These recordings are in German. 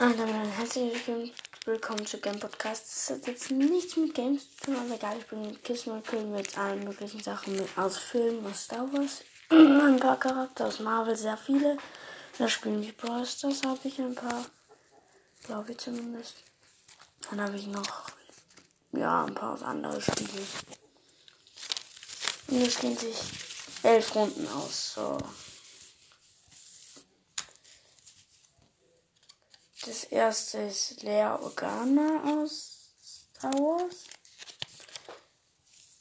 Und damit ein herzlich willkommen zu Game Podcast. Das hat jetzt nichts mit Games zu tun, aber egal, ich bin mit Kissen und Kühl mit allen möglichen Sachen aus Filmen, aus Star Wars. ein paar Charakter aus Marvel, sehr viele. Da spielen wir Brawl Stars, habe ich ein paar. Glaube ich zumindest. Dann habe ich noch, ja, ein paar andere Spiele. Und es gehen sich elf Runden aus, so. Das erste ist Lea Organa aus Star Wars.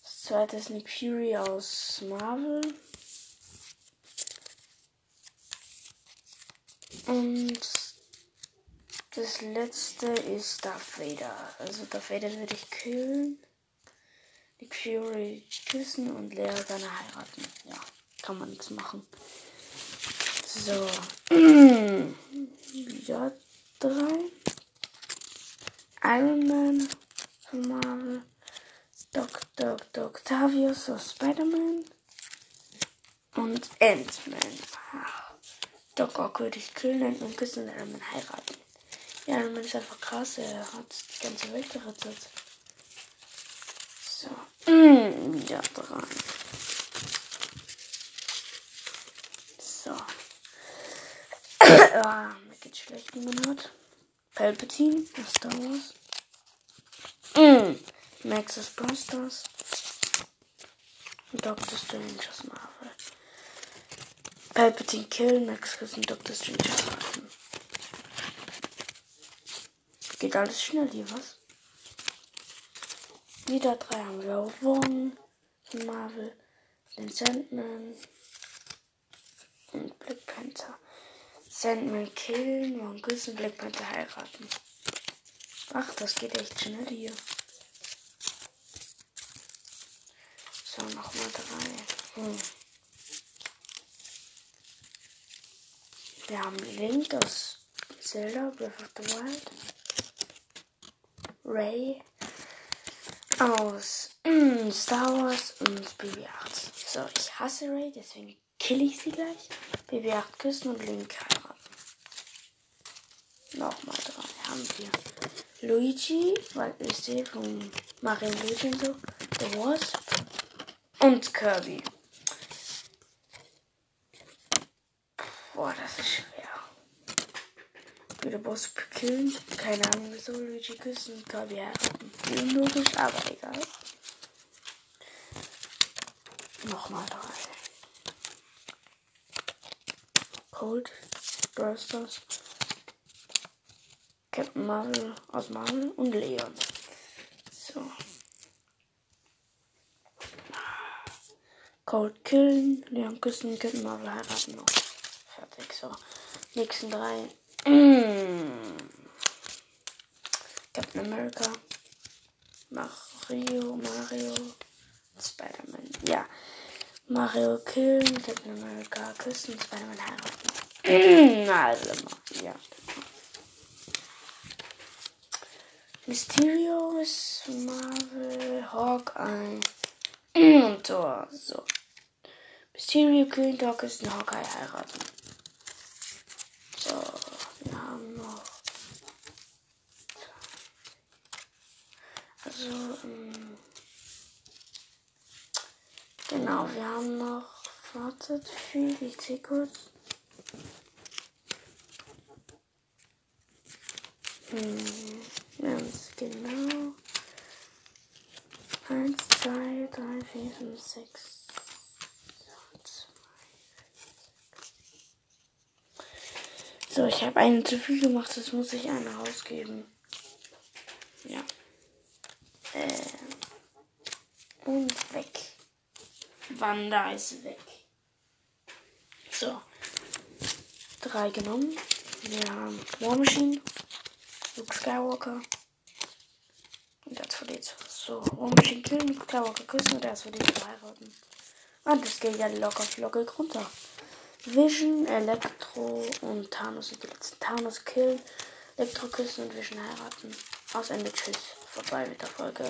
Das zweite ist Nick Fury aus Marvel. Und das letzte ist Darth Vader. Also Darth Vader würde ich killen. Nick Fury küssen und Lea Organa heiraten. Ja, kann man nichts machen. So. ja, 3. Iron Man von Marvel. Doc, Doc, Doc Octavius aus Spider-Man. Und Ant-Man. Doc Ock würde ich killen, Ant-Man küssen und Iron Man heiraten. Ja, Iron Man ist einfach krass. Er hat die ganze Welt gerettet. So. Mm, wieder dran. Palpatine aus Star Wars. Mm. Max aus Brawl. Und Strange aus Marvel. Palpatine killen, Max küssen, Doctor Strange heiraten. Geht alles schnell hier, was? Wieder drei haben wir von Marvel, den Sandman und Black Panther. Sandman killen, Wong küssen, Black Panther heiraten. Ach, das geht echt schnell hier. So, nochmal drei. Hm. Wir haben Link aus Zelda, Breath of the Wild. Ray aus mm, Star Wars und BB-8. So, ich hasse Ray, deswegen kill ich sie gleich. BB-8 küssen und Link heiraten. Nochmal drei haben wir. Luigi, weil ich sehe von Mario Luigi und so. The Wasp. Und Kirby. Boah, das ist schwer. Wieder Boss killen. Keine Ahnung wieso. Luigi küssen. Kirby heiraten. Unlogisch, aber egal. Nochmal drei. Cold. Brosters. Captain Marvel aus Marvel und Leon. So. Cold killen, Leon küssen, Captain Marvel heiraten noch. Fertig, so. Nächsten drei. Captain America. Mario, Mario. Spider-Man. Ja. Mario killen, Captain America küssen, Spider-Man heiraten. also, ja. Mysterio ist Marvel, Hawkeye und Thor. So. Mysterio killen, Thor küssen, Hawkeye heiraten. So, wir haben noch. Also, ähm, genau, wir haben noch. Wartet viel, ich sehe. Hm, es genau. 1, 2, 3, 4, 5, 6. So, ich habe einen zu viel gemacht, das muss ich eine rausgeben. Ja. Äh. Und weg. Wanda ist weg. So. Drei genommen. Wir haben War Machine, Luke Skywalker und das verliert. So, Machine killen, Luke Skywalker küssen und das verliert heiraten. Und das geht ja locker flockig runter. Vision, Elektro und Thanos sind die letzten. Thanos killen, Elektro küssen und Vision heiraten. Aus Ende, tschüss. Vorbei mit der Folge.